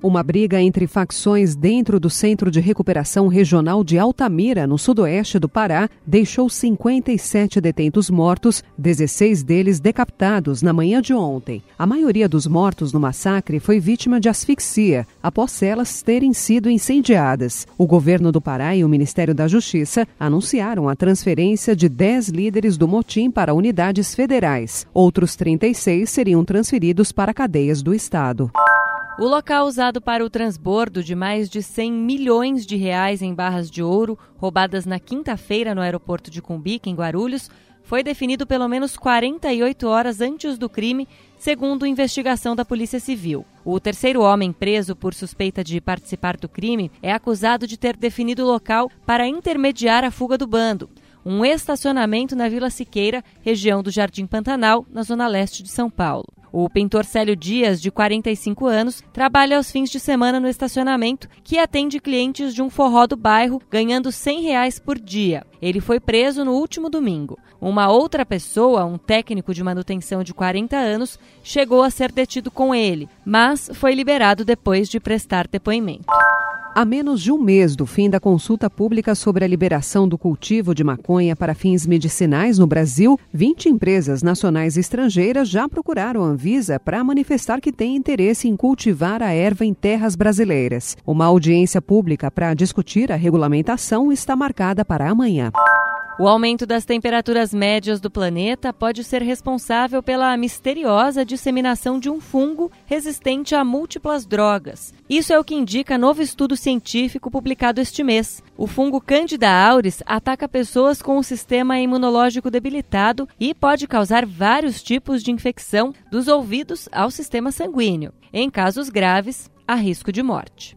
Uma briga entre facções dentro do Centro de Recuperação Regional de Altamira, no sudoeste do Pará, deixou 57 detentos mortos, 16 deles decapitados na manhã de ontem. A maioria dos mortos no massacre foi vítima de asfixia, após celas terem sido incendiadas. O governo do Pará e o Ministério da Justiça anunciaram a transferência de 10 líderes do motim para unidades federais. Outros 36 seriam transferidos para cadeias do Estado. O local usado para o transbordo de mais de 100 milhões de reais em barras de ouro roubadas na quinta-feira no aeroporto de Cumbica, em Guarulhos, foi definido pelo menos 48 horas antes do crime, segundo investigação da Polícia Civil. O terceiro homem preso por suspeita de participar do crime é acusado de ter definido o local para intermediar a fuga do bando um estacionamento na Vila Siqueira, região do Jardim Pantanal, na zona leste de São Paulo. O pintor Célio Dias, de 45 anos, trabalha aos fins de semana no estacionamento, que atende clientes de um forró do bairro, ganhando 100 reais por dia. Ele foi preso no último domingo. Uma outra pessoa, um técnico de manutenção de 40 anos, chegou a ser detido com ele, mas foi liberado depois de prestar depoimento. A menos de um mês do fim da consulta pública sobre a liberação do cultivo de maconha para fins medicinais no Brasil, 20 empresas nacionais e estrangeiras já procuraram a Anvisa para manifestar que têm interesse em cultivar a erva em terras brasileiras. Uma audiência pública para discutir a regulamentação está marcada para amanhã. O aumento das temperaturas médias do planeta pode ser responsável pela misteriosa disseminação de um fungo resistente a múltiplas drogas. Isso é o que indica novo estudo científico publicado este mês. O fungo Candida auris ataca pessoas com o sistema imunológico debilitado e pode causar vários tipos de infecção dos ouvidos ao sistema sanguíneo. Em casos graves, há risco de morte.